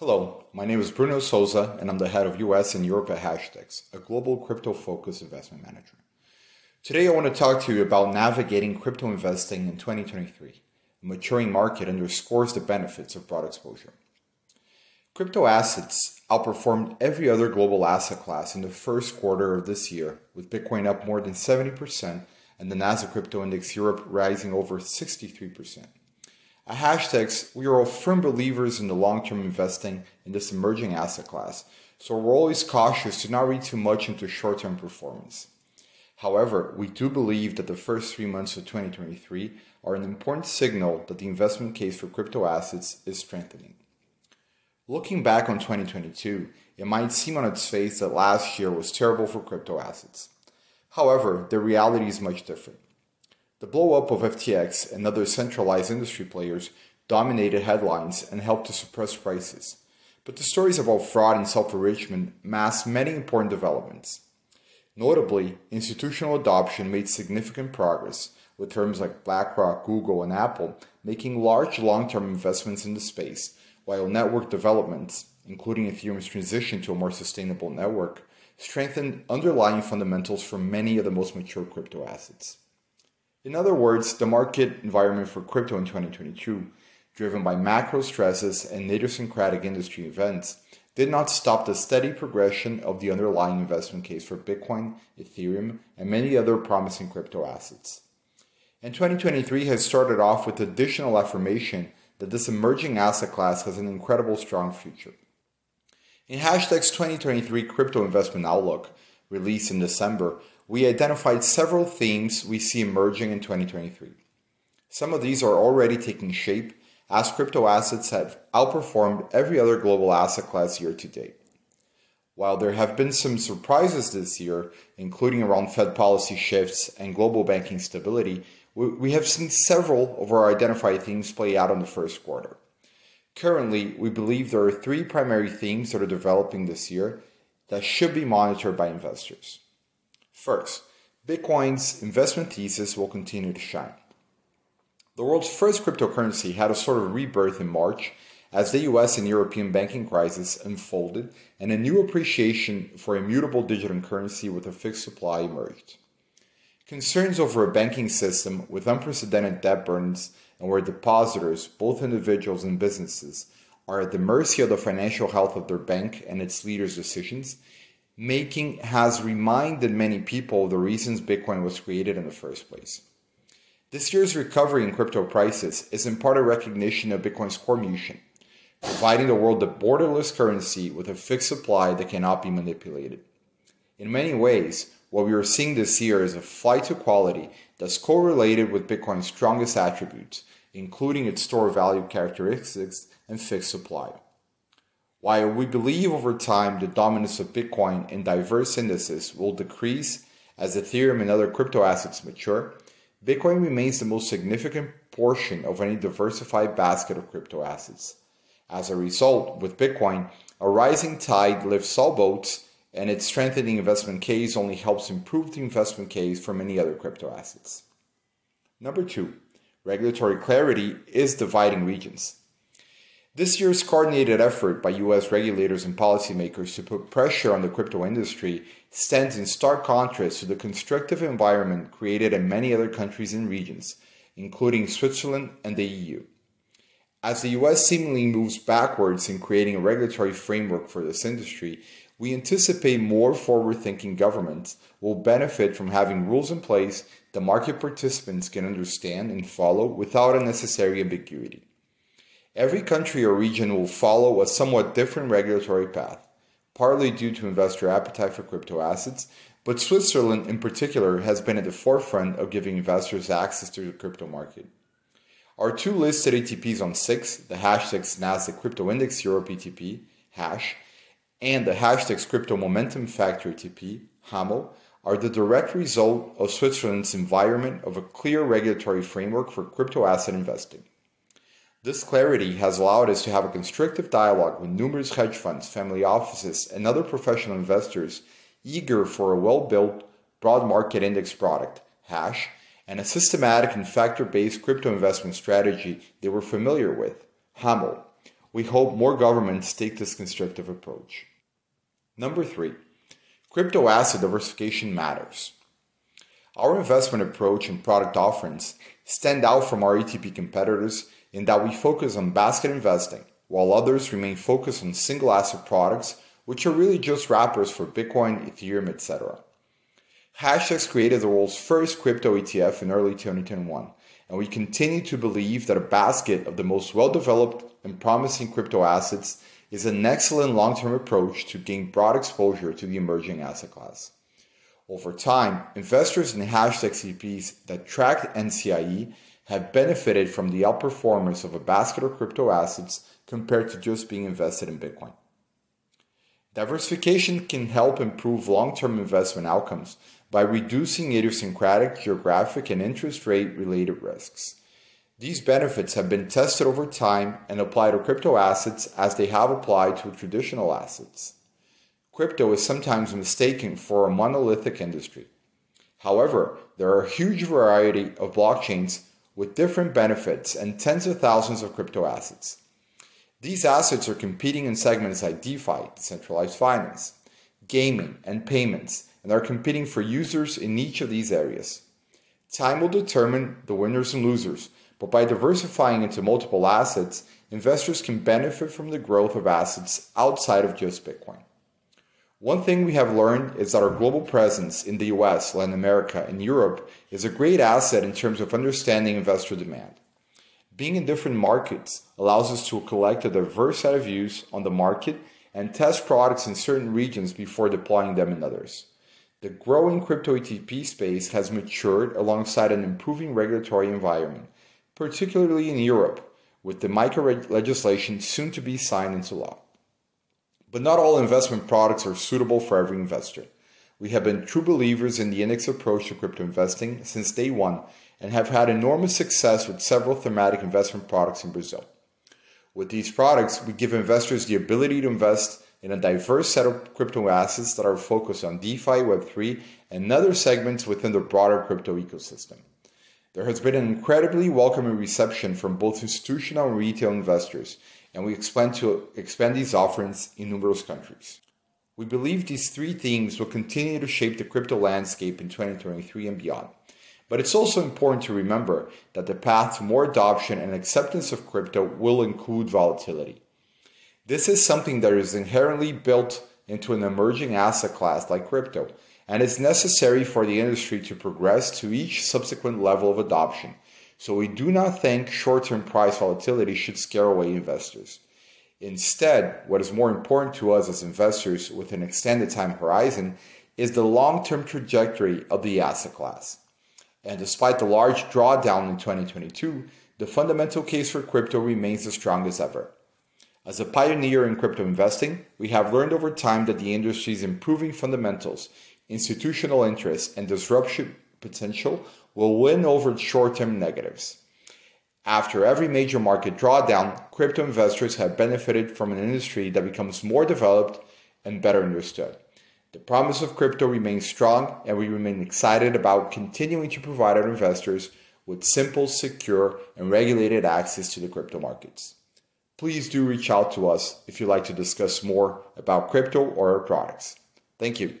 Hello, my name is Bruno Sousa, and I'm the head of US and Europe at Hashdex, a global crypto focused investment manager. Today, I want to talk to you about navigating crypto investing in 2023. A maturing market underscores the benefits of broad exposure. Crypto assets outperformed every other global asset class in the first quarter of this year, with Bitcoin up more than 70% and the Nasdaq Crypto Index Europe rising over 63%. At Hashdex, we are all firm believers in the long term investing in this emerging asset class, so we're always cautious to not read too much into short term performance. However, we do believe that the first three months of 2023 are an important signal that the investment case for crypto assets is strengthening. Looking back on 2022, it might seem on its face that last year was terrible for crypto assets. However, the reality is much different. The blow-up of FTX and other centralized industry players dominated headlines and helped to suppress prices. But the stories about fraud and self-enrichment masked many important developments. Notably, institutional adoption made significant progress, with firms like BlackRock, Google, and Apple making large long-term investments in the space, while network developments, including Ethereum's transition to a more sustainable network, strengthened underlying fundamentals for many of the most mature crypto assets. In other words, the market environment for crypto in 2022, driven by macro stresses and idiosyncratic industry events, did not stop the steady progression of the underlying investment case for Bitcoin, Ethereum, and many other promising crypto assets. And 2023 has started off with additional affirmation that this emerging asset class has an incredible strong future. In Hashdex 2023 Crypto Investment Outlook, released in December, we identified several themes we see emerging in 2023. Some of these are already taking shape as crypto assets have outperformed every other global asset class year to date. While there have been some surprises this year, including around Fed policy shifts and global banking stability, we have seen several of our identified themes play out in the first quarter. Currently, we believe there are three primary themes that are developing this year that should be monitored by investors. First, Bitcoin's investment thesis will continue to shine. The world's first cryptocurrency had a sort of rebirth in March as the US and European banking crisis unfolded and a new appreciation for immutable digital currency with a fixed supply emerged. Concerns over a banking system with unprecedented debt burdens and where depositors, both individuals and businesses, are at the mercy of the financial health of their bank and its leaders' decisions making has reminded many people the reasons Bitcoin was created in the first place. This year's recovery in crypto prices is in part a recognition of Bitcoin's core mission, providing the world a borderless currency with a fixed supply that cannot be manipulated. In many ways, what we are seeing this year is a flight to quality that's correlated with Bitcoin's strongest attributes, including its store value characteristics and fixed supply. While we believe over time the dominance of Bitcoin in diverse indices will decrease as Ethereum and other crypto assets mature, Bitcoin remains the most significant portion of any diversified basket of crypto assets. As a result, with Bitcoin, a rising tide lifts all boats, and its strengthening investment case only helps improve the investment case for many other crypto assets. Number two, regulatory clarity is dividing regions. This year's coordinated effort by US regulators and policymakers to put pressure on the crypto industry stands in stark contrast to the constructive environment created in many other countries and regions, including Switzerland and the EU. As the US seemingly moves backwards in creating a regulatory framework for this industry, we anticipate more forward thinking governments will benefit from having rules in place that market participants can understand and follow without unnecessary ambiguity. Every country or region will follow a somewhat different regulatory path, partly due to investor appetite for crypto assets, but Switzerland in particular has been at the forefront of giving investors access to the crypto market. Our two listed ETPs on SIX, the Hashdex Nasdaq Crypto Index Europe ETP, Hash, and the Hashdex Crypto Momentum Factor ETP, HAMO, are the direct result of Switzerland's environment of a clear regulatory framework for crypto asset investing. This clarity has allowed us to have a constructive dialogue with numerous hedge funds, family offices, and other professional investors eager for a well built, broad market index product, hash, and a systematic and factor based crypto investment strategy they were familiar with, HAMO, We hope more governments take this constructive approach. Number three, crypto asset diversification matters. Our investment approach and product offerings stand out from our ETP competitors in that we focus on basket investing, while others remain focused on single asset products, which are really just wrappers for Bitcoin, Ethereum, etc. Hashdex created the world's first crypto ETF in early 2021, and we continue to believe that a basket of the most well developed and promising crypto assets is an excellent long term approach to gain broad exposure to the emerging asset class. Over time, investors in Hashdex ETPs that tracked NCIE have benefited from the outperformance of a basket of crypto assets compared to just being invested in Bitcoin. Diversification can help improve long term investment outcomes by reducing idiosyncratic, geographic, and interest rate related risks. These benefits have been tested over time and apply to crypto assets as they have applied to traditional assets. Crypto is sometimes mistaken for a monolithic industry. However, there are a huge variety of blockchains with different benefits and tens of thousands of crypto assets. These assets are competing in segments like DeFi, decentralized finance, gaming, and payments, and are competing for users in each of these areas. Time will determine the winners and losers, but by diversifying into multiple assets, investors can benefit from the growth of assets outside of just Bitcoin. One thing we have learned is that our global presence in the US, Latin America, and Europe is a great asset in terms of understanding investor demand. Being in different markets allows us to collect a diverse set of views on the market and test products in certain regions before deploying them in others. The growing crypto ETP space has matured alongside an improving regulatory environment, particularly in Europe, with the MiCA legislation soon to be signed into law. But not all investment products are suitable for every investor. We have been true believers in the index approach to crypto investing since day one and have had enormous success with several thematic investment products in Brazil. With these products, we give investors the ability to invest in a diverse set of crypto assets that are focused on DeFi, Web3, and other segments within the broader crypto ecosystem. There has been an incredibly welcoming reception from both institutional and retail investors, and we plan to expand these offerings in numerous countries. We believe these three themes will continue to shape the crypto landscape in 2023 and beyond. But it's also important to remember that the path to more adoption and acceptance of crypto will include volatility. This is something that is inherently built into an emerging asset class like crypto, and is necessary for the industry to progress to each subsequent level of adoption. So we do not think short term price volatility should scare away investors. Instead, what is more important to us as investors with an extended time horizon is the long term trajectory of the asset class. And despite the large drawdown in 2022, the fundamental case for crypto remains as strong as ever. As a pioneer in crypto investing, we have learned over time that the industry's improving fundamentals institutional interest, and disruption potential will win over short term negatives. After every major market drawdown, crypto investors have benefited from an industry that becomes more developed and better understood. The promise of crypto remains strong, and we remain excited about continuing to provide our investors with simple, secure, and regulated access to the crypto markets. Please do reach out to us if you'd like to discuss more about crypto or our products. Thank you.